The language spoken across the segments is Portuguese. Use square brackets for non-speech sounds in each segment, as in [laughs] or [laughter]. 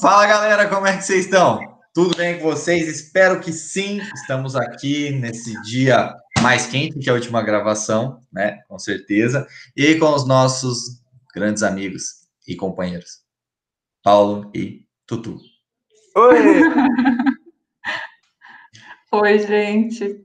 Fala galera, como é que vocês estão? Tudo bem com vocês? Espero que sim. Estamos aqui nesse dia mais quente que a última gravação, né? Com certeza. E com os nossos grandes amigos e companheiros, Paulo e Tutu. Oi! [laughs] Oi, gente.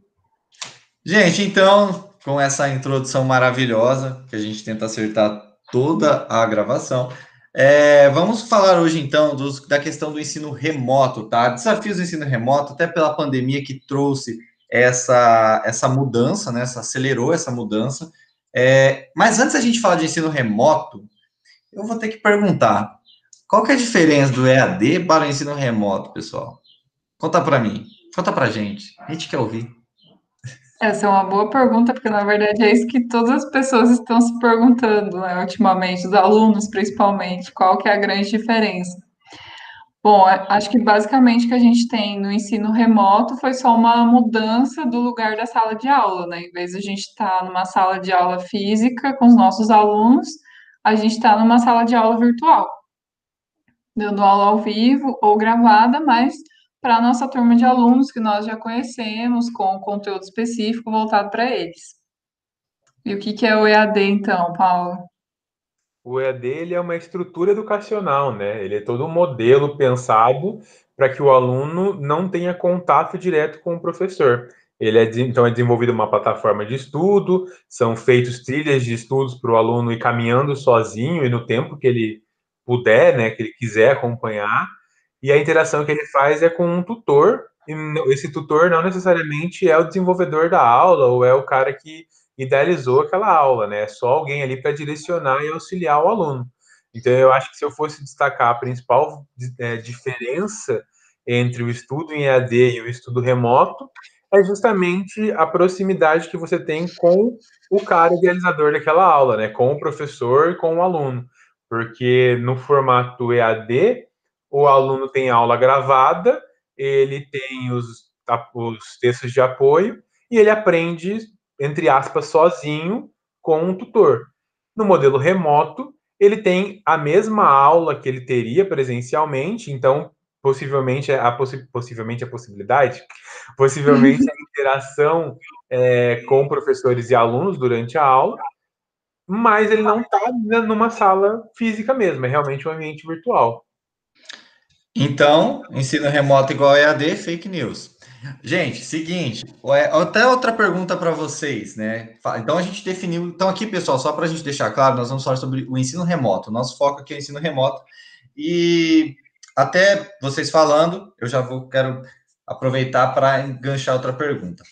Gente, então, com essa introdução maravilhosa, que a gente tenta acertar toda a gravação, é, vamos falar hoje, então, dos, da questão do ensino remoto, tá? Desafios do ensino remoto, até pela pandemia que trouxe essa, essa mudança, né? Essa, acelerou essa mudança. É, mas antes a gente falar de ensino remoto, eu vou ter que perguntar, qual que é a diferença do EAD para o ensino remoto, pessoal? Conta para mim, conta para gente, a gente quer ouvir. Essa é uma boa pergunta, porque na verdade é isso que todas as pessoas estão se perguntando, né, ultimamente, os alunos principalmente, qual que é a grande diferença. Bom, acho que basicamente o que a gente tem no ensino remoto foi só uma mudança do lugar da sala de aula, né? Em vez de a gente estar tá numa sala de aula física com os nossos alunos, a gente está numa sala de aula virtual, dando aula ao vivo ou gravada, mas para a nossa turma de alunos que nós já conhecemos, com conteúdo específico voltado para eles. E o que, que é o EAD, então, Paulo? O EAD ele é uma estrutura educacional, né? Ele é todo um modelo pensado para que o aluno não tenha contato direto com o professor. Ele é, então é desenvolvido uma plataforma de estudo, são feitos trilhas de estudos para o aluno ir caminhando sozinho e no tempo que ele puder, né, que ele quiser acompanhar. E a interação que ele faz é com um tutor, e esse tutor não necessariamente é o desenvolvedor da aula ou é o cara que idealizou aquela aula, né? É só alguém ali para direcionar e auxiliar o aluno. Então, eu acho que se eu fosse destacar a principal é, diferença entre o estudo em EAD e o estudo remoto, é justamente a proximidade que você tem com o cara idealizador daquela aula, né? Com o professor e com o aluno. Porque no formato EAD, o aluno tem aula gravada, ele tem os, os textos de apoio e ele aprende, entre aspas, sozinho com um tutor. No modelo remoto, ele tem a mesma aula que ele teria presencialmente, então possivelmente a possi possivelmente a possibilidade, [laughs] possivelmente a [laughs] interação é, com professores e alunos durante a aula, mas ele não está numa sala física mesmo, é realmente um ambiente virtual. Então, ensino remoto igual EAD, fake news. Gente, seguinte, até outra pergunta para vocês, né? Então a gente definiu. Então, aqui, pessoal, só para a gente deixar claro, nós vamos falar sobre o ensino remoto. Nosso foco aqui é o ensino remoto. E até vocês falando, eu já vou quero aproveitar para enganchar outra pergunta.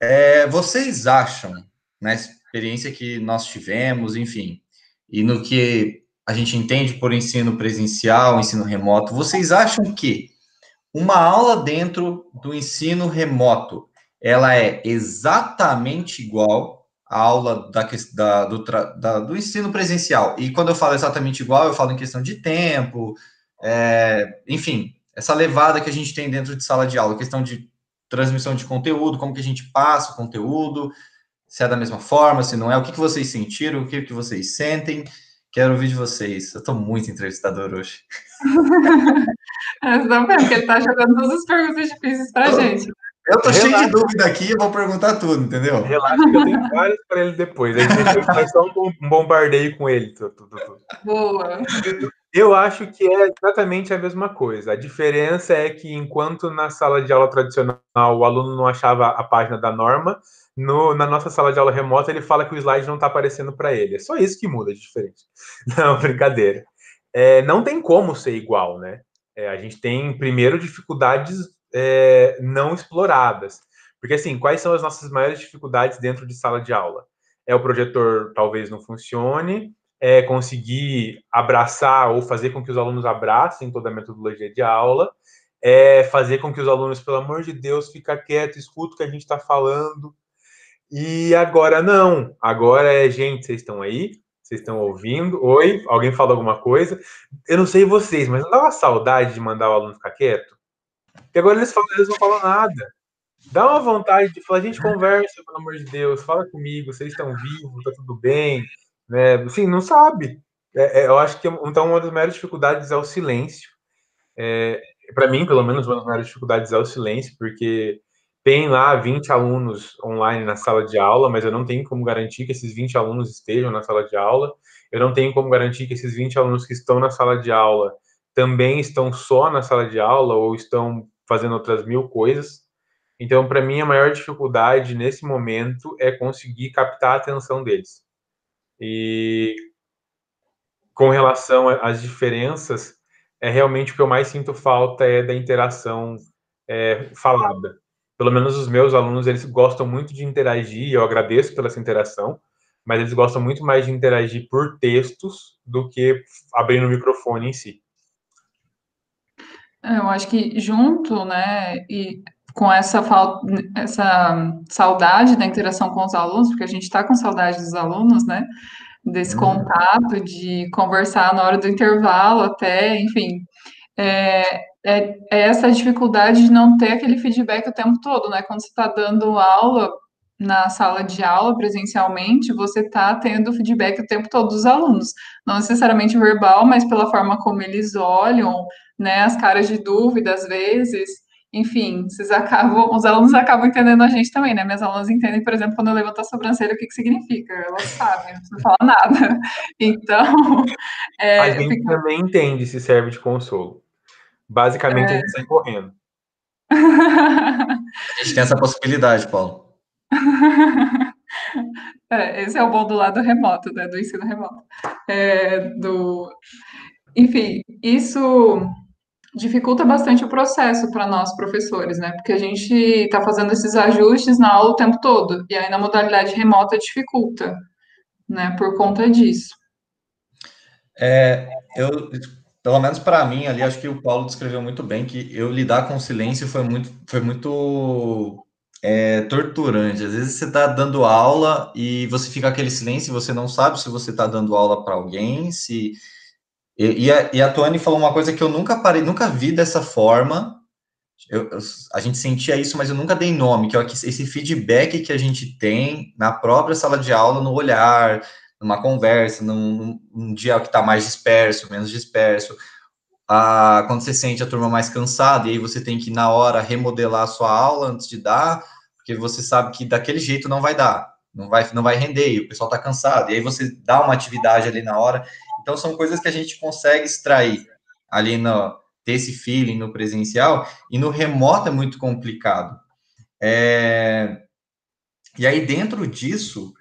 É, vocês acham, na experiência que nós tivemos, enfim, e no que a gente entende por ensino presencial, ensino remoto, vocês acham que uma aula dentro do ensino remoto, ela é exatamente igual à aula da, da, do, da, do ensino presencial? E quando eu falo exatamente igual, eu falo em questão de tempo, é, enfim, essa levada que a gente tem dentro de sala de aula, questão de transmissão de conteúdo, como que a gente passa o conteúdo, se é da mesma forma, se não é, o que, que vocês sentiram, o que, que vocês sentem, Quero ouvir de vocês. Eu estou muito entrevistador hoje. [laughs] Você tá vendo que ele está jogando todas as perguntas difíceis para a gente. Eu tô cheio de dúvida aqui, eu vou perguntar tudo, entendeu? Relaxa que eu tenho várias para ele depois. A gente vai só um bombardeio com ele. Tudo, tudo, tudo. Boa. Eu acho que é exatamente a mesma coisa. A diferença é que enquanto na sala de aula tradicional o aluno não achava a página da norma, no, na nossa sala de aula remota, ele fala que o slide não está aparecendo para ele. É só isso que muda de diferente. [laughs] Não, brincadeira. É, não tem como ser igual, né? É, a gente tem, primeiro, dificuldades é, não exploradas. Porque, assim, quais são as nossas maiores dificuldades dentro de sala de aula? É o projetor talvez não funcione, é conseguir abraçar ou fazer com que os alunos abracem toda a metodologia de aula, é fazer com que os alunos, pelo amor de Deus, fica quieto, escuta o que a gente está falando, e agora não. Agora é, gente, vocês estão aí? Vocês estão ouvindo? Oi? Alguém falou alguma coisa? Eu não sei vocês, mas não dá uma saudade de mandar o aluno ficar quieto? Porque agora eles, falam, eles não falam nada. Dá uma vontade de falar, gente, conversa, pelo amor de Deus, fala comigo, vocês estão vivos, tá tudo bem, né? Assim, não sabe. É, é, eu acho que então uma das maiores dificuldades é o silêncio. É, para mim, pelo menos, uma das maiores dificuldades é o silêncio, porque tem lá 20 alunos online na sala de aula, mas eu não tenho como garantir que esses 20 alunos estejam na sala de aula. Eu não tenho como garantir que esses 20 alunos que estão na sala de aula também estão só na sala de aula ou estão fazendo outras mil coisas. Então, para mim, a maior dificuldade nesse momento é conseguir captar a atenção deles. E com relação às diferenças, é realmente o que eu mais sinto falta é da interação é, falada. Pelo menos os meus alunos, eles gostam muito de interagir, e eu agradeço pela essa interação, mas eles gostam muito mais de interagir por textos do que abrindo o microfone em si. É, eu acho que junto, né, e com essa falta, essa saudade da interação com os alunos, porque a gente está com saudade dos alunos, né, desse uhum. contato, de conversar na hora do intervalo até, enfim, é, é, é, essa dificuldade de não ter aquele feedback o tempo todo, né, quando você está dando aula na sala de aula presencialmente, você está tendo feedback o tempo todo dos alunos, não necessariamente verbal, mas pela forma como eles olham, né, as caras de dúvida às vezes, enfim, vocês acabam, os alunos acabam entendendo a gente também, né? Minhas alunas entendem, por exemplo, quando eu levanto a sobrancelha, o que, que significa, elas sabem, não precisa falar nada. [laughs] Então. É, a gente fico... também entende se serve de consolo. Basicamente, é... a gente sai correndo. [laughs] a gente tem essa possibilidade, Paulo. [laughs] É, esse é o bom do lado remoto, né, do ensino remoto. É, do... Enfim, isso dificulta bastante o processo para nós professores, né? Porque a gente está fazendo esses ajustes na aula o tempo todo, e aí na modalidade remota dificulta, né? Por conta disso. É, eu, pelo menos para mim, ali, acho que o Paulo descreveu muito bem que eu lidar com o silêncio foi muito, foi muito é, torturante. Às vezes você está dando aula e você fica aquele silêncio e você não sabe se você está dando aula para alguém, se e, e, a, e a falou uma coisa que eu nunca parei, nunca vi dessa forma. Eu, eu, a gente sentia isso, mas eu nunca dei nome, que é esse feedback que a gente tem na própria sala de aula, no olhar, numa conversa, num, num dia que está mais disperso, menos disperso. Quando você sente a turma mais cansada, e aí você tem que, na hora, remodelar a sua aula antes de dar, porque você sabe que daquele jeito não vai dar, não vai, não vai render, e o pessoal está cansado, e aí você dá uma atividade ali na hora, então, são coisas que a gente consegue extrair ali no ter esse feeling no presencial e no remoto é muito complicado. É, e aí, dentro disso,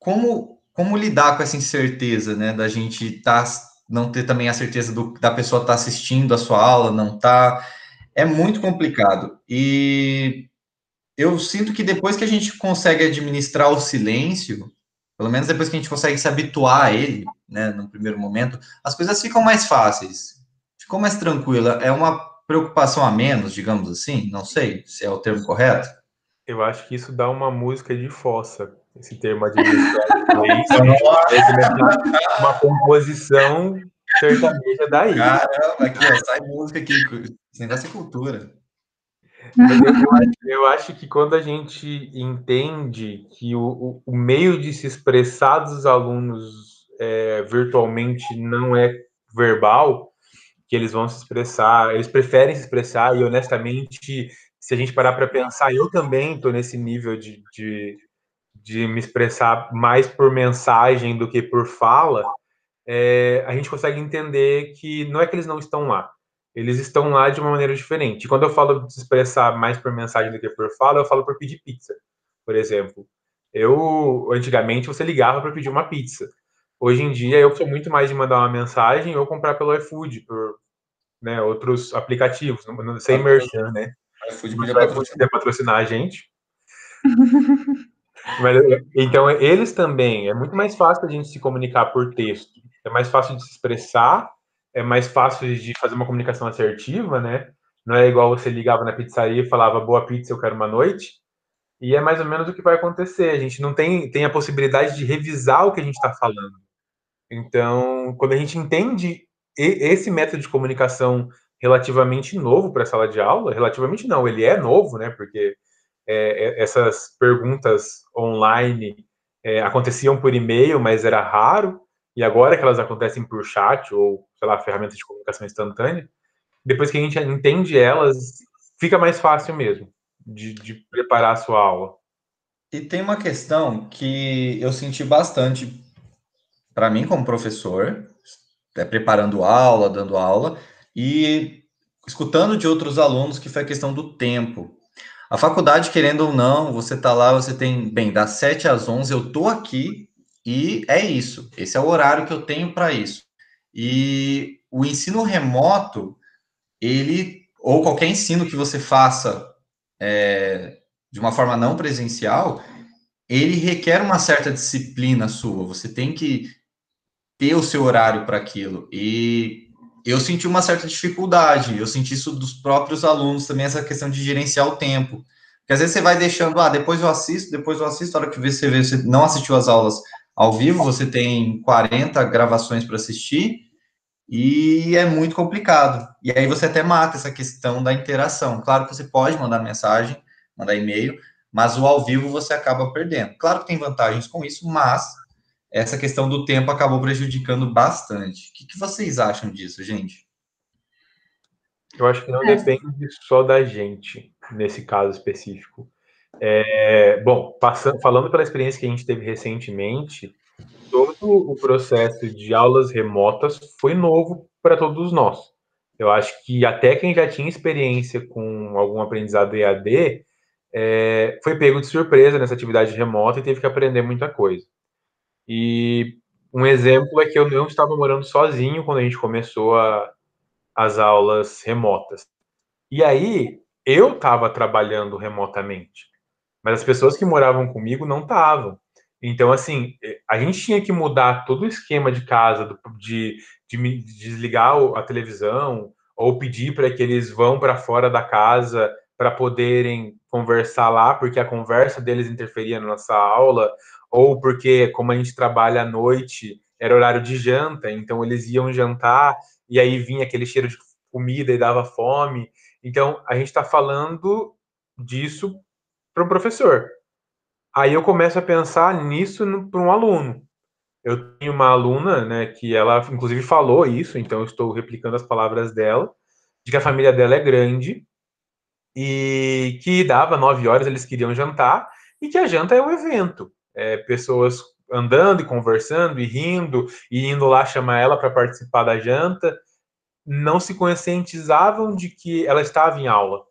como, como lidar com essa incerteza, né, da gente tá, não ter também a certeza do, da pessoa estar tá assistindo a sua aula, não tá, é muito complicado. E eu sinto que depois que a gente consegue administrar o silêncio, pelo menos depois que a gente consegue se habituar a ele, né, no primeiro momento, as coisas ficam mais fáceis, ficou mais tranquila. É uma preocupação a menos, digamos assim, não sei se é o termo correto. Eu acho que isso dá uma música de fossa, esse termo administrado. [laughs] uma composição sertaneja daí. Caramba, aqui, ó, sai música aqui. Esse negócio é cultura. Eu, [laughs] eu, acho que quando a gente entende que o, o meio de se expressar dos alunos é, virtualmente não é verbal, que eles vão se expressar, eles preferem se expressar, e honestamente, se a gente parar para pensar, eu também estou nesse nível de, de, de, me expressar mais por mensagem do que por fala, é, a gente consegue entender que não é que eles não estão lá, eles estão lá de uma maneira diferente. quando eu falo de se expressar mais por mensagem do que por fala, eu falo por pedir pizza, por exemplo. Eu, antigamente, você ligava para pedir uma pizza. Hoje em dia, eu sou muito mais de mandar uma mensagem ou comprar pelo iFood, por né, outros aplicativos, sem merchan, né? iFood podia patrocinar. patrocinar a gente. [laughs] Mas, então, eles também, é muito mais fácil a gente se comunicar por texto. É mais fácil de se expressar é mais fácil de fazer uma comunicação assertiva, né? Não é igual você ligava na pizzaria e falava boa pizza, eu quero uma noite. E é mais ou menos o que vai acontecer. A gente não tem, tem a possibilidade de revisar o que a gente está falando. Então, quando a gente entende esse método de comunicação relativamente novo para a sala de aula, relativamente não, ele é novo, né? Porque é, é essas perguntas online é, aconteciam por e-mail, mas era raro. E agora que elas acontecem por chat ou, lá, ferramenta de comunicação instantânea, depois que a gente entende elas, fica mais fácil mesmo de, de preparar a sua aula. E tem uma questão que eu senti bastante para mim como professor, é, preparando aula, dando aula, e escutando de outros alunos que foi a questão do tempo. A faculdade, querendo ou não, você tá lá, você tem, bem, das 7 às 11 eu tô aqui e é isso. Esse é o horário que eu tenho para isso. E o ensino remoto, ele, ou qualquer ensino que você faça é, de uma forma não presencial, ele requer uma certa disciplina sua. Você tem que ter o seu horário para aquilo. E eu senti uma certa dificuldade. Eu senti isso dos próprios alunos também, essa questão de gerenciar o tempo. Porque às vezes você vai deixando, ah, depois eu assisto, depois eu assisto, a hora que você vê, você não assistiu as aulas ao vivo, você tem 40 gravações para assistir, e é muito complicado. E aí você até mata essa questão da interação. Claro que você pode mandar mensagem, mandar e-mail, mas o ao vivo você acaba perdendo. Claro que tem vantagens com isso, mas essa questão do tempo acabou prejudicando bastante. O que, que vocês acham disso, gente? Eu acho que não é. depende só da gente, nesse caso específico. É, bom, passando, falando pela experiência que a gente teve recentemente, todo o processo de aulas remotas foi novo para todos nós. Eu acho que até quem já tinha experiência com algum aprendizado EAD é, foi pego de surpresa nessa atividade remota e teve que aprender muita coisa. E um exemplo é que eu não estava morando sozinho quando a gente começou a, as aulas remotas. E aí, eu estava trabalhando remotamente, mas as pessoas que moravam comigo não estavam. Então, assim, a gente tinha que mudar todo o esquema de casa, de, de desligar a televisão, ou pedir para que eles vão para fora da casa para poderem conversar lá, porque a conversa deles interferia na nossa aula, ou porque, como a gente trabalha à noite, era horário de janta, então eles iam jantar e aí vinha aquele cheiro de comida e dava fome. Então, a gente está falando disso para o professor. Aí eu começo a pensar nisso para um aluno. Eu tenho uma aluna, né, que ela inclusive falou isso, então eu estou replicando as palavras dela, de que a família dela é grande e que dava nove horas eles queriam jantar e que a janta é um evento é, pessoas andando e conversando e rindo e indo lá chamar ela para participar da janta, não se conscientizavam de que ela estava em aula.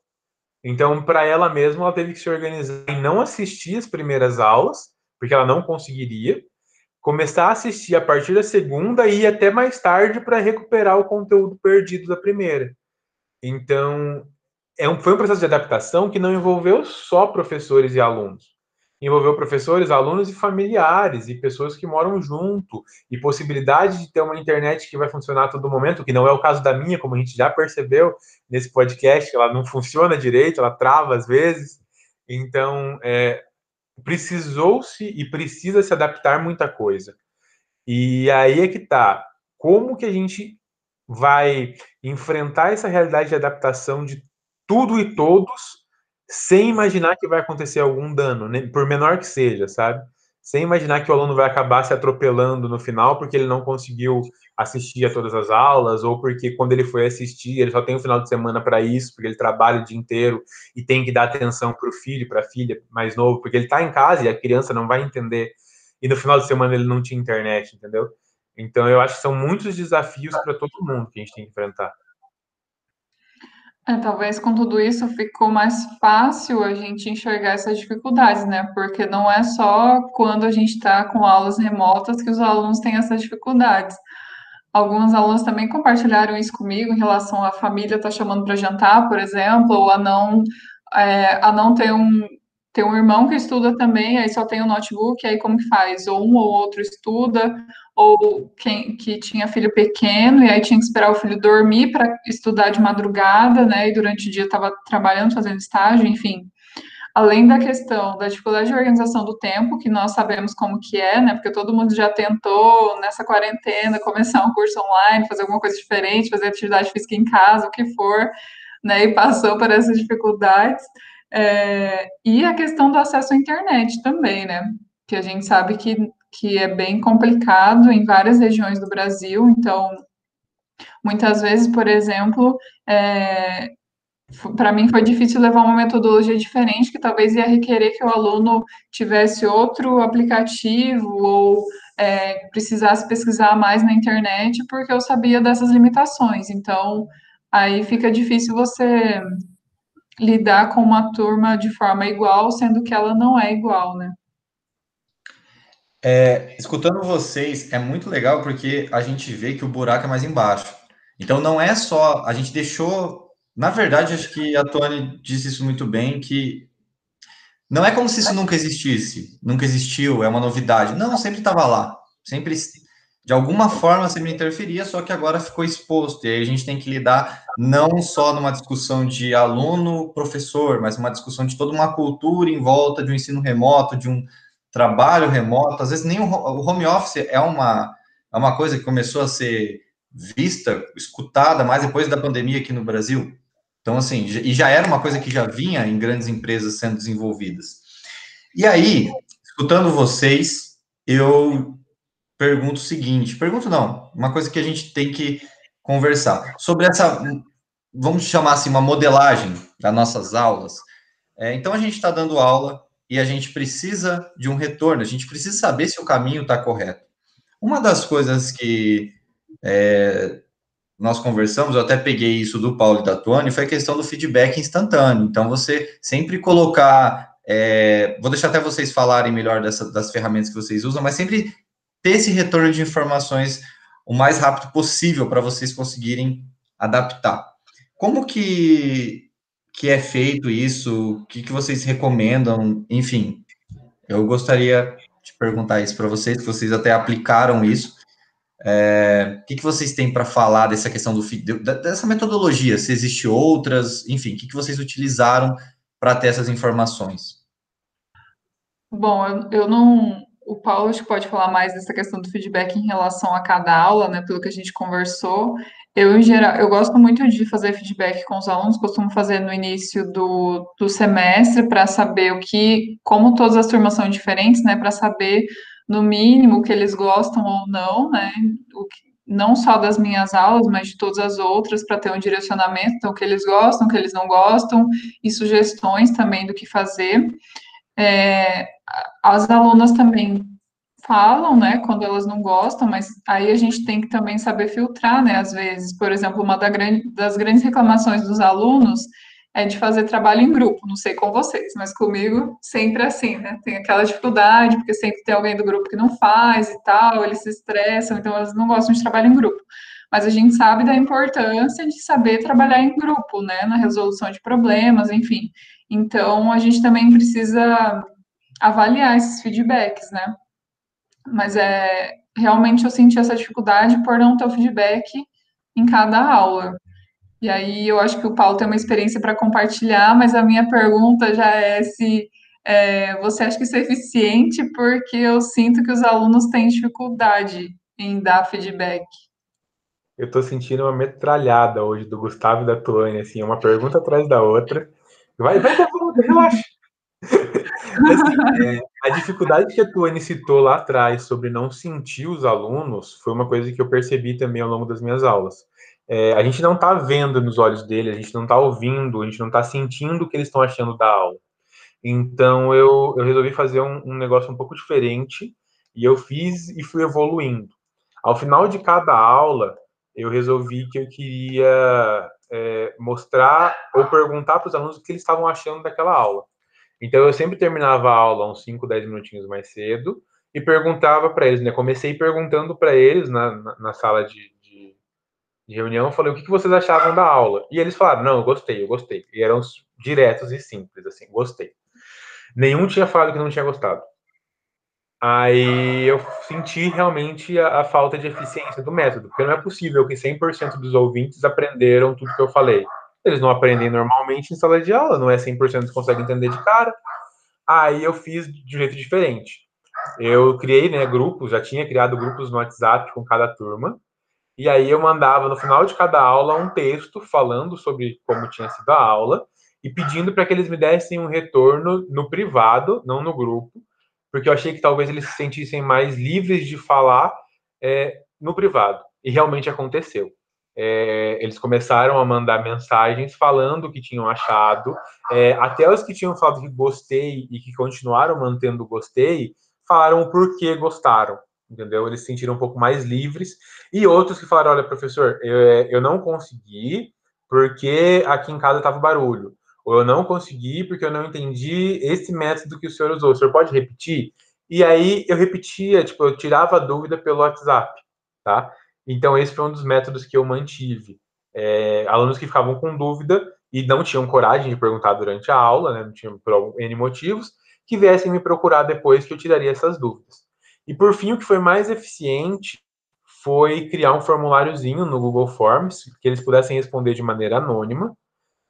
Então, para ela mesma, ela teve que se organizar e não assistir as primeiras aulas, porque ela não conseguiria, começar a assistir a partir da segunda e ir até mais tarde para recuperar o conteúdo perdido da primeira. Então, é um, foi um processo de adaptação que não envolveu só professores e alunos envolveu professores, alunos e familiares e pessoas que moram junto e possibilidade de ter uma internet que vai funcionar a todo momento, que não é o caso da minha, como a gente já percebeu nesse podcast, ela não funciona direito, ela trava às vezes. Então, é, precisou-se e precisa se adaptar muita coisa. E aí é que tá. Como que a gente vai enfrentar essa realidade de adaptação de tudo e todos sem imaginar que vai acontecer algum dano, né? por menor que seja, sabe? Sem imaginar que o aluno vai acabar se atropelando no final porque ele não conseguiu assistir a todas as aulas, ou porque quando ele foi assistir, ele só tem o final de semana para isso, porque ele trabalha o dia inteiro e tem que dar atenção para o filho, para a filha mais novo, porque ele está em casa e a criança não vai entender. E no final de semana ele não tinha internet, entendeu? Então eu acho que são muitos desafios para todo mundo que a gente tem que enfrentar. É, talvez com tudo isso ficou mais fácil a gente enxergar essas dificuldades, né? Porque não é só quando a gente está com aulas remotas que os alunos têm essas dificuldades. Alguns alunos também compartilharam isso comigo em relação à família estar tá chamando para jantar, por exemplo, ou a não, é, a não ter um, ter um irmão que estuda também, aí só tem o um notebook, aí como que faz? Ou um ou outro estuda, ou quem que tinha filho pequeno e aí tinha que esperar o filho dormir para estudar de madrugada, né? E durante o dia estava trabalhando, fazendo estágio, enfim. Além da questão da dificuldade de organização do tempo, que nós sabemos como que é, né? Porque todo mundo já tentou nessa quarentena começar um curso online, fazer alguma coisa diferente, fazer atividade física em casa, o que for, né? E passou por essas dificuldades. É, e a questão do acesso à internet também, né? Que a gente sabe que que é bem complicado em várias regiões do Brasil, então Muitas vezes, por exemplo, é, para mim foi difícil levar uma metodologia diferente, que talvez ia requerer que o aluno tivesse outro aplicativo ou é, precisasse pesquisar mais na internet, porque eu sabia dessas limitações. Então, aí fica difícil você lidar com uma turma de forma igual, sendo que ela não é igual, né? É, escutando vocês é muito legal porque a gente vê que o buraco é mais embaixo. Então não é só a gente deixou, na verdade acho que a Tony disse isso muito bem que não é como se isso nunca existisse, nunca existiu, é uma novidade. Não, sempre estava lá, sempre de alguma forma sempre interferia, só que agora ficou exposto. E aí a gente tem que lidar não só numa discussão de aluno-professor, mas uma discussão de toda uma cultura em volta de um ensino remoto, de um trabalho remoto, às vezes nem o, home office é uma, é uma coisa que começou a ser vista, escutada mais depois da pandemia aqui no Brasil. Então, assim, e já era uma coisa que já vinha em grandes empresas sendo desenvolvidas. E aí, escutando vocês, eu pergunto o seguinte: pergunto não, uma coisa que a gente tem que conversar sobre essa, vamos chamar assim, uma modelagem das nossas aulas. É, então, a gente está dando aula e a gente precisa de um retorno, a gente precisa saber se o caminho está correto. Uma das coisas que é, nós conversamos, eu até peguei isso do Paulo e da Tony, foi a questão do feedback instantâneo. Então, você sempre colocar. É, vou deixar até vocês falarem melhor dessa, das ferramentas que vocês usam, mas sempre ter esse retorno de informações o mais rápido possível para vocês conseguirem adaptar. Como que que é feito isso? O que, que vocês recomendam? Enfim, eu gostaria de perguntar isso para vocês, que vocês até aplicaram isso. É, o que, que vocês têm para falar dessa questão do dessa metodologia? Se existe outras, enfim, o que, que vocês utilizaram para ter essas informações? Bom, eu, eu não. O Paulo acho que pode falar mais dessa questão do feedback em relação a cada aula, né? Pelo que a gente conversou. Eu, em geral, eu gosto muito de fazer feedback com os alunos, costumo fazer no início do, do semestre para saber o que, como todas as turmas são diferentes, né, para saber no mínimo o que eles gostam ou não, né, o que, não só das minhas aulas, mas de todas as outras, para ter um direcionamento, então, o que eles gostam, o que eles não gostam, e sugestões também do que fazer. É, as alunas também falam, né, quando elas não gostam, mas aí a gente tem que também saber filtrar, né, às vezes. Por exemplo, uma das grandes reclamações dos alunos é de fazer trabalho em grupo, não sei com vocês, mas comigo sempre é assim, né, tem aquela dificuldade, porque sempre tem alguém do grupo que não faz e tal, eles se estressam, então elas não gostam de trabalho em grupo. Mas a gente sabe da importância de saber trabalhar em grupo, né, na resolução de problemas, enfim. Então, a gente também precisa avaliar esses feedbacks, né? Mas é realmente eu senti essa dificuldade por não ter o feedback em cada aula. E aí eu acho que o Paulo tem uma experiência para compartilhar, mas a minha pergunta já é se é, você acha que isso é eficiente, porque eu sinto que os alunos têm dificuldade em dar feedback. Eu estou sentindo uma metralhada hoje do Gustavo e da Tuane, assim, uma pergunta atrás da outra. Vai, vai, relaxa. Assim, é, a dificuldade que a Tuane citou lá atrás sobre não sentir os alunos foi uma coisa que eu percebi também ao longo das minhas aulas. É, a gente não está vendo nos olhos dele, a gente não está ouvindo, a gente não está sentindo o que eles estão achando da aula. Então eu, eu resolvi fazer um, um negócio um pouco diferente e eu fiz e fui evoluindo. Ao final de cada aula, eu resolvi que eu queria é, mostrar ou perguntar para os alunos o que eles estavam achando daquela aula. Então eu sempre terminava a aula uns 5, 10 minutinhos mais cedo e perguntava para eles, né? Comecei perguntando para eles na, na, na sala de, de, de, reunião, falei o que, que vocês achavam da aula. E eles falaram, não, eu gostei, eu gostei. E eram diretos e simples, assim, gostei. Nenhum tinha falado que não tinha gostado. Aí eu senti realmente a, a, falta de eficiência do método, porque não é possível que 100% dos ouvintes aprenderam tudo que eu falei. Eles não aprendem normalmente em sala de aula, não é 100% que conseguem entender de cara. Aí eu fiz de um jeito diferente. Eu criei né, grupos, já tinha criado grupos no WhatsApp com cada turma, e aí eu mandava no final de cada aula um texto falando sobre como tinha sido a aula e pedindo para que eles me dessem um retorno no privado, não no grupo, porque eu achei que talvez eles se sentissem mais livres de falar é, no privado. E realmente aconteceu. É, eles começaram a mandar mensagens falando o que tinham achado. É, até os que tinham falado que gostei e que continuaram mantendo gostei, falaram o porquê gostaram, entendeu? Eles se sentiram um pouco mais livres. E outros que falaram: olha, professor, eu, eu não consegui porque aqui em casa estava barulho. Ou eu não consegui porque eu não entendi esse método que o senhor usou. O senhor pode repetir? E aí eu repetia, tipo, eu tirava a dúvida pelo WhatsApp, tá? Então esse foi um dos métodos que eu mantive. É, alunos que ficavam com dúvida e não tinham coragem de perguntar durante a aula, né, não tinham por N motivos, que viessem me procurar depois que eu tiraria essas dúvidas. E por fim, o que foi mais eficiente foi criar um formuláriozinho no Google Forms que eles pudessem responder de maneira anônima,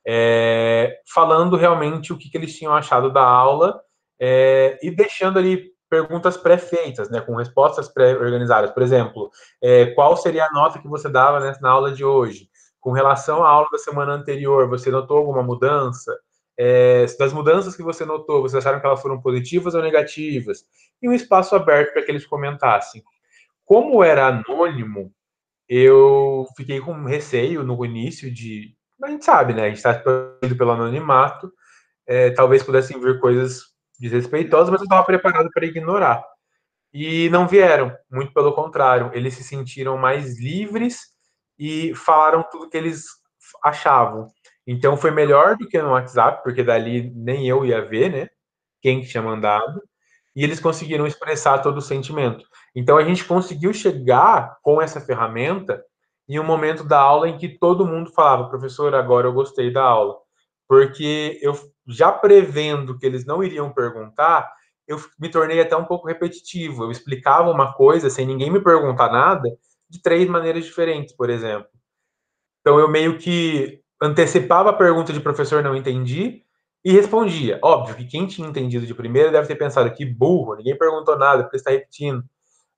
é, falando realmente o que, que, eles tinham achado da aula é, e deixando ali perguntas pré-feitas, né, com respostas pré-organizadas. Por exemplo, é, qual seria a nota que você dava né, na aula de hoje? Com relação à aula da semana anterior, você notou alguma mudança? É, das mudanças que você notou, vocês acharam que elas foram positivas ou negativas? E um espaço aberto para que eles comentassem. Como era anônimo, eu fiquei com receio no início de. A gente sabe, né? A gente está pelo anonimato. É, talvez pudessem vir coisas desrespeitosas, mas eu estava preparado para ignorar. E não vieram, muito pelo contrário, eles se sentiram mais livres e falaram tudo que eles achavam. Então foi melhor do que no WhatsApp, porque dali nem eu ia ver, né? Quem que tinha mandado. E eles conseguiram expressar todo o sentimento. Então a gente conseguiu chegar com essa ferramenta em um momento da aula em que todo mundo falava, professor, agora eu gostei da aula. Porque eu já prevendo que eles não iriam perguntar, eu me tornei até um pouco repetitivo. Eu explicava uma coisa sem ninguém me perguntar nada, de três maneiras diferentes, por exemplo. Então eu meio que antecipava a pergunta de professor não entendi e respondia. Óbvio que quem tinha entendido de primeira deve ter pensado que burro, ninguém perguntou nada porque está repetindo.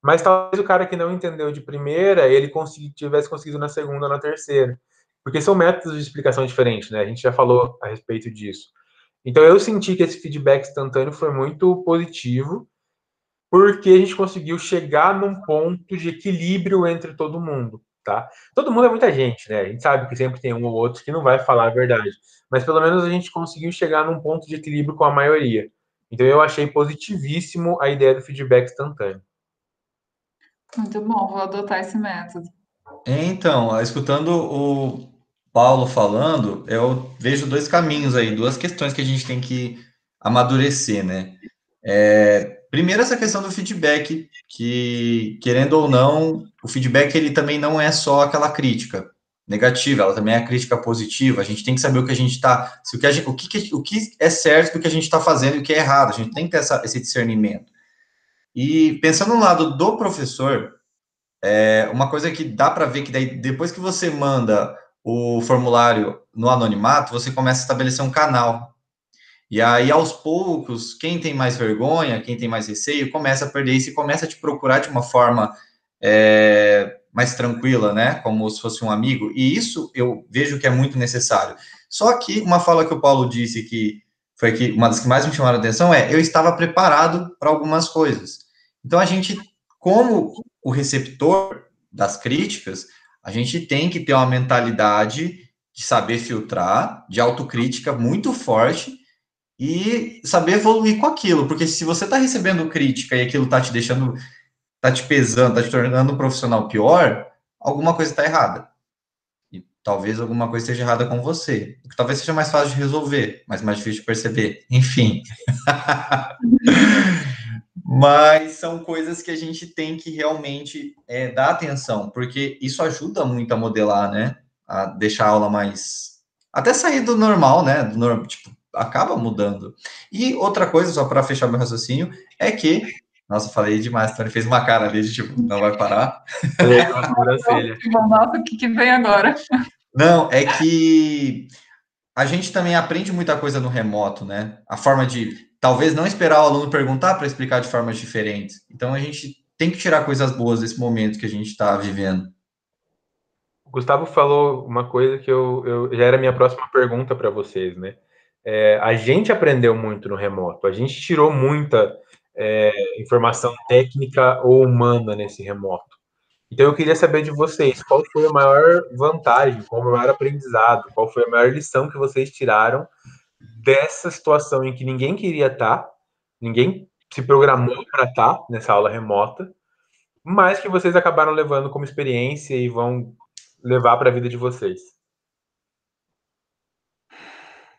Mas talvez o cara que não entendeu de primeira, ele consegui, tivesse conseguido na segunda na terceira. Porque são métodos de explicação diferentes, né? A gente já falou a respeito disso. Então eu senti que esse feedback instantâneo foi muito positivo, porque a gente conseguiu chegar num ponto de equilíbrio entre todo mundo, tá? Todo mundo é muita gente, né? A gente sabe que sempre tem um ou outro que não vai falar a verdade, mas pelo menos a gente conseguiu chegar num ponto de equilíbrio com a maioria. Então eu achei positivíssimo a ideia do feedback instantâneo. Muito bom, vou adotar esse método. Então, escutando o Paulo falando, eu vejo dois caminhos aí, duas questões que a gente tem que amadurecer, né? É, primeiro, essa questão do feedback, que, querendo ou não, o feedback ele também não é só aquela crítica negativa, ela também é a crítica positiva. A gente tem que saber o que a gente está, o que, gente, o que, o que é certo do que a gente está fazendo e o que é errado. A gente tem que ter essa, esse discernimento. E pensando no lado do professor, é uma coisa que dá para ver que daí, depois que você manda o formulário no anonimato, você começa a estabelecer um canal. E aí, aos poucos, quem tem mais vergonha, quem tem mais receio, começa a perder isso e começa a te procurar de uma forma é, mais tranquila, né? Como se fosse um amigo. E isso eu vejo que é muito necessário. Só que uma fala que o Paulo disse que foi que uma das que mais me chamaram a atenção é eu estava preparado para algumas coisas. Então a gente, como o receptor das críticas, a gente tem que ter uma mentalidade de saber filtrar, de autocrítica muito forte e saber evoluir com aquilo, porque se você está recebendo crítica e aquilo está te deixando, está te pesando, está te tornando um profissional pior, alguma coisa está errada. E talvez alguma coisa esteja errada com você, o que talvez seja mais fácil de resolver, mas mais difícil de perceber. Enfim. [laughs] Mas são coisas que a gente tem que realmente é, dar atenção, porque isso ajuda muito a modelar, né? A deixar a aula mais. Até sair do normal, né? Do normal, tipo, acaba mudando. E outra coisa, só para fechar meu raciocínio, é que. Nossa, falei demais, Tony fez uma cara ali de tipo, não vai parar. [laughs] Nossa, o que, que vem agora? Não, é que a gente também aprende muita coisa no remoto, né? A forma de talvez não esperar o aluno perguntar para explicar de formas diferentes. Então a gente tem que tirar coisas boas desse momento que a gente está vivendo. O Gustavo falou uma coisa que eu, eu já era minha próxima pergunta para vocês, né? É, a gente aprendeu muito no remoto, a gente tirou muita é, informação técnica ou humana nesse remoto. Então eu queria saber de vocês, qual foi a maior vantagem, qual o maior aprendizado, qual foi a maior lição que vocês tiraram dessa situação em que ninguém queria estar, ninguém se programou para estar nessa aula remota, mas que vocês acabaram levando como experiência e vão levar para a vida de vocês.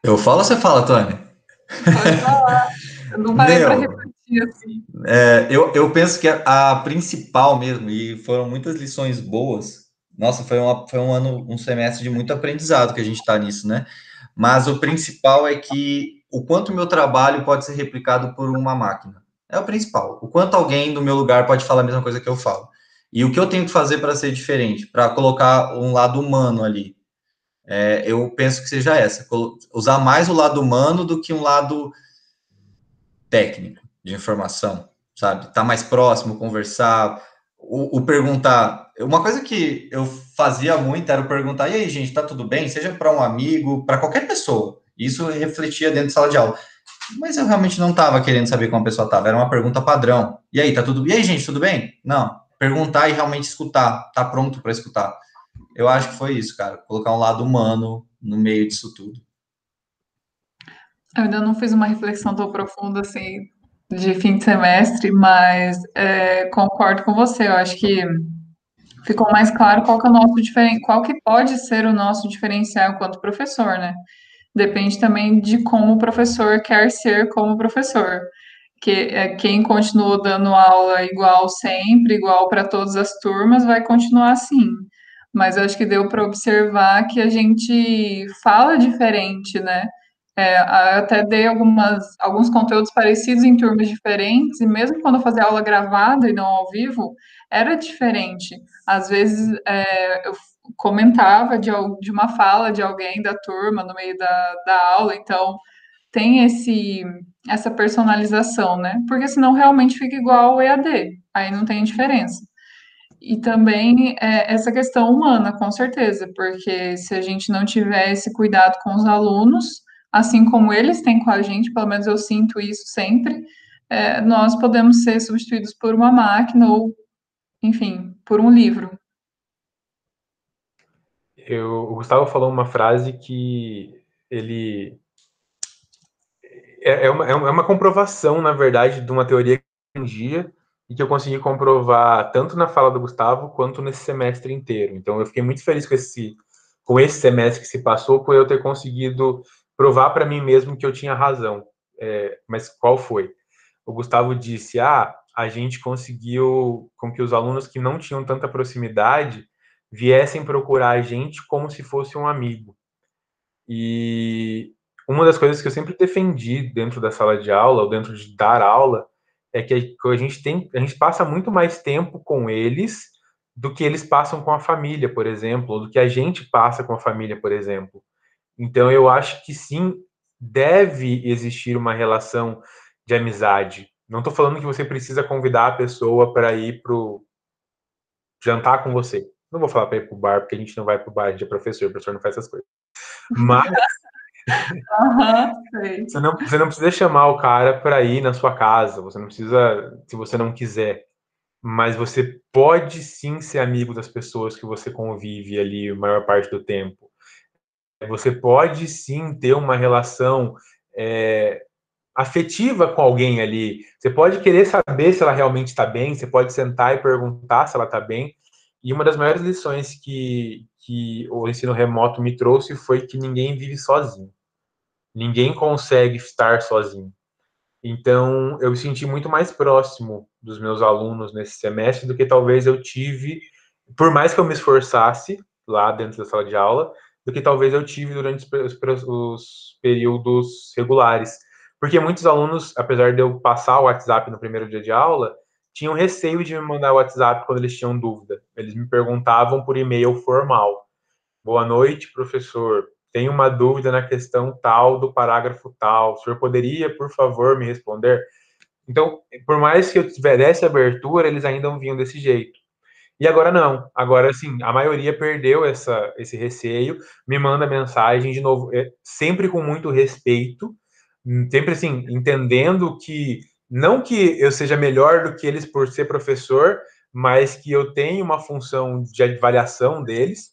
Eu falo ou você fala, Tony? Pode falar. Eu não parei para repetir assim. É, eu, eu penso que a, principal mesmo, e foram muitas lições boas. Nossa, foi, uma, foi um ano, um semestre de muito aprendizado que a gente está nisso, né? Mas o principal é que o quanto meu trabalho pode ser replicado por uma máquina. É o principal. O quanto alguém no meu lugar pode falar a mesma coisa que eu falo. E o que eu tenho que fazer para ser diferente, para colocar um lado humano ali. É, eu penso que seja essa, usar mais o lado humano do que um lado técnico de informação, sabe? Tá mais próximo, conversar, o, o, perguntar. Uma coisa que eu fazia muito era perguntar: e aí, gente, tá tudo bem? Seja para um amigo, para qualquer pessoa. Isso refletia dentro da sala de aula. Mas eu realmente não estava querendo saber como a pessoa estava, era uma pergunta padrão. E aí, tá tudo. E aí, gente, tudo bem? Não. Perguntar e realmente escutar, tá pronto para escutar. Eu acho que foi isso, cara. Colocar um lado humano no meio disso tudo. Eu ainda não fiz uma reflexão tão profunda assim de fim de semestre, mas é, concordo com você. Eu acho que ficou mais claro qual que é o nosso diferen... qual que pode ser o nosso diferencial enquanto professor, né? Depende também de como o professor quer ser como professor. Que é, quem continuou dando aula igual sempre, igual para todas as turmas, vai continuar assim. Mas acho que deu para observar que a gente fala diferente, né? É, até dei algumas, alguns conteúdos parecidos em turmas diferentes, e mesmo quando eu fazia aula gravada e não ao vivo, era diferente. Às vezes é, eu comentava de, de uma fala de alguém da turma no meio da, da aula, então tem esse essa personalização, né? Porque senão realmente fica igual ao EAD, aí não tem diferença. E também é, essa questão humana, com certeza, porque se a gente não tiver esse cuidado com os alunos, assim como eles têm com a gente, pelo menos eu sinto isso sempre, é, nós podemos ser substituídos por uma máquina ou, enfim, por um livro. Eu, o Gustavo falou uma frase que ele é, é, uma, é uma comprovação, na verdade, de uma teoria que um dia e que eu consegui comprovar tanto na fala do Gustavo quanto nesse semestre inteiro. Então, eu fiquei muito feliz com esse com esse semestre que se passou, por eu ter conseguido provar para mim mesmo que eu tinha razão. É, mas qual foi? O Gustavo disse: ah, a gente conseguiu com que os alunos que não tinham tanta proximidade viessem procurar a gente como se fosse um amigo. E uma das coisas que eu sempre defendi dentro da sala de aula, ou dentro de dar aula, é que a gente tem, a gente passa muito mais tempo com eles do que eles passam com a família, por exemplo, ou do que a gente passa com a família, por exemplo. Então, eu acho que sim, deve existir uma relação de amizade. Não estou falando que você precisa convidar a pessoa para ir para jantar com você. Não vou falar para ir para o bar, porque a gente não vai para o bar, a gente é professor, o professor não faz essas coisas. Mas. [laughs] uhum, você, não, você não precisa chamar o cara para ir na sua casa, você não precisa, se você não quiser. Mas você pode sim ser amigo das pessoas que você convive ali a maior parte do tempo você pode sim ter uma relação é, afetiva com alguém ali. Você pode querer saber se ela realmente está bem, você pode sentar e perguntar se ela está bem. E uma das maiores lições que, que o ensino remoto me trouxe foi que ninguém vive sozinho. Ninguém consegue estar sozinho. Então, eu me senti muito mais próximo dos meus alunos nesse semestre do que talvez eu tive, por mais que eu me esforçasse lá dentro da sala de aula, do que talvez eu tive durante os, os períodos regulares. Porque muitos alunos, apesar de eu passar o WhatsApp no primeiro dia de aula, tinham receio de me mandar o WhatsApp quando eles tinham dúvida. Eles me perguntavam por e-mail formal. Boa noite, professor. Tenho uma dúvida na questão tal do parágrafo tal. O senhor poderia, por favor, me responder? Então, por mais que eu tivesse abertura, eles ainda vinham desse jeito. E agora não. Agora, assim, a maioria perdeu essa, esse receio, me manda mensagem, de novo, é, sempre com muito respeito, sempre, assim, entendendo que, não que eu seja melhor do que eles por ser professor, mas que eu tenho uma função de avaliação deles.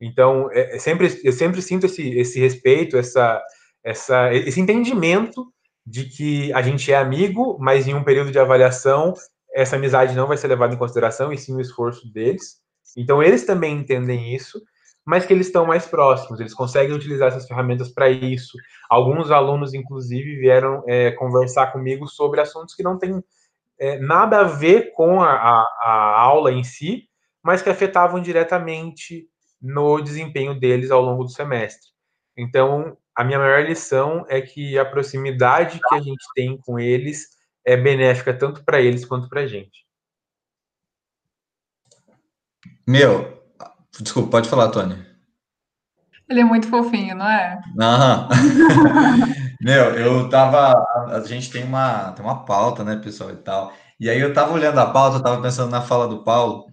Então, é, é sempre, eu sempre sinto esse, esse respeito, essa, essa, esse entendimento de que a gente é amigo, mas em um período de avaliação, essa amizade não vai ser levada em consideração, e sim o esforço deles. Então, eles também entendem isso, mas que eles estão mais próximos, eles conseguem utilizar essas ferramentas para isso. Alguns alunos, inclusive, vieram é, conversar comigo sobre assuntos que não têm é, nada a ver com a, a, a aula em si, mas que afetavam diretamente no desempenho deles ao longo do semestre. Então, a minha maior lição é que a proximidade que a gente tem com eles é benéfica tanto para eles quanto para a gente. Meu, desculpa, pode falar, Tony. Ele é muito fofinho, não é? Aham. [laughs] Meu, eu tava. A gente tem uma, tem uma pauta, né, pessoal, e tal. E aí eu tava olhando a pauta, eu tava pensando na fala do Paulo,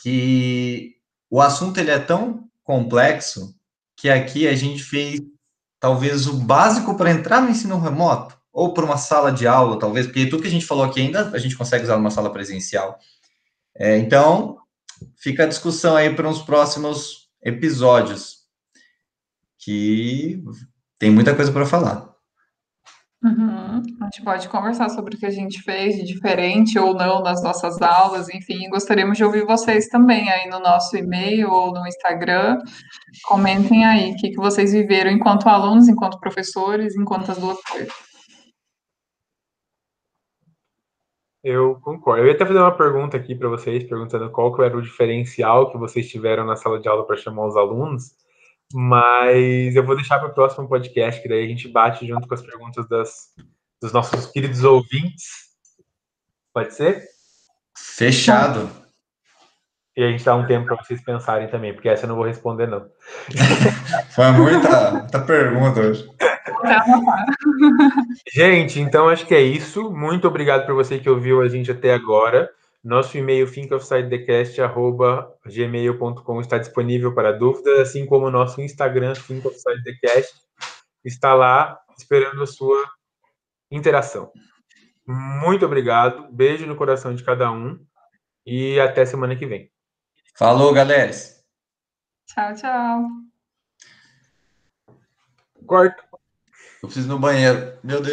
que o assunto ele é tão complexo que aqui a gente fez talvez o básico para entrar no ensino remoto, ou para uma sala de aula, talvez, porque tudo que a gente falou aqui ainda a gente consegue usar numa sala presencial. É, então, fica a discussão aí para uns próximos episódios, que tem muita coisa para falar. Uhum. A gente pode conversar sobre o que a gente fez de diferente ou não nas nossas aulas, enfim, gostaríamos de ouvir vocês também aí no nosso e-mail ou no Instagram. Comentem aí o que, que vocês viveram enquanto alunos, enquanto professores, enquanto as duas coisas. Eu concordo. Eu ia até fazer uma pergunta aqui para vocês, perguntando qual que era o diferencial que vocês tiveram na sala de aula para chamar os alunos. Mas eu vou deixar para o próximo podcast, que daí a gente bate junto com as perguntas das, dos nossos queridos ouvintes. Pode ser? Fechado. E a gente dá um tempo para vocês pensarem também, porque essa eu não vou responder, não. [laughs] Foi muita, muita pergunta hoje. Gente, então acho que é isso. Muito obrigado por você que ouviu a gente até agora. Nosso e-mail thinkofsidethecast.gmail.com está disponível para dúvidas, assim como o nosso Instagram, thinkofsidethecast, está lá esperando a sua interação. Muito obrigado, beijo no coração de cada um e até semana que vem. Falou, galera. Tchau, tchau. Corta. Eu ir no banheiro. Meu Deus.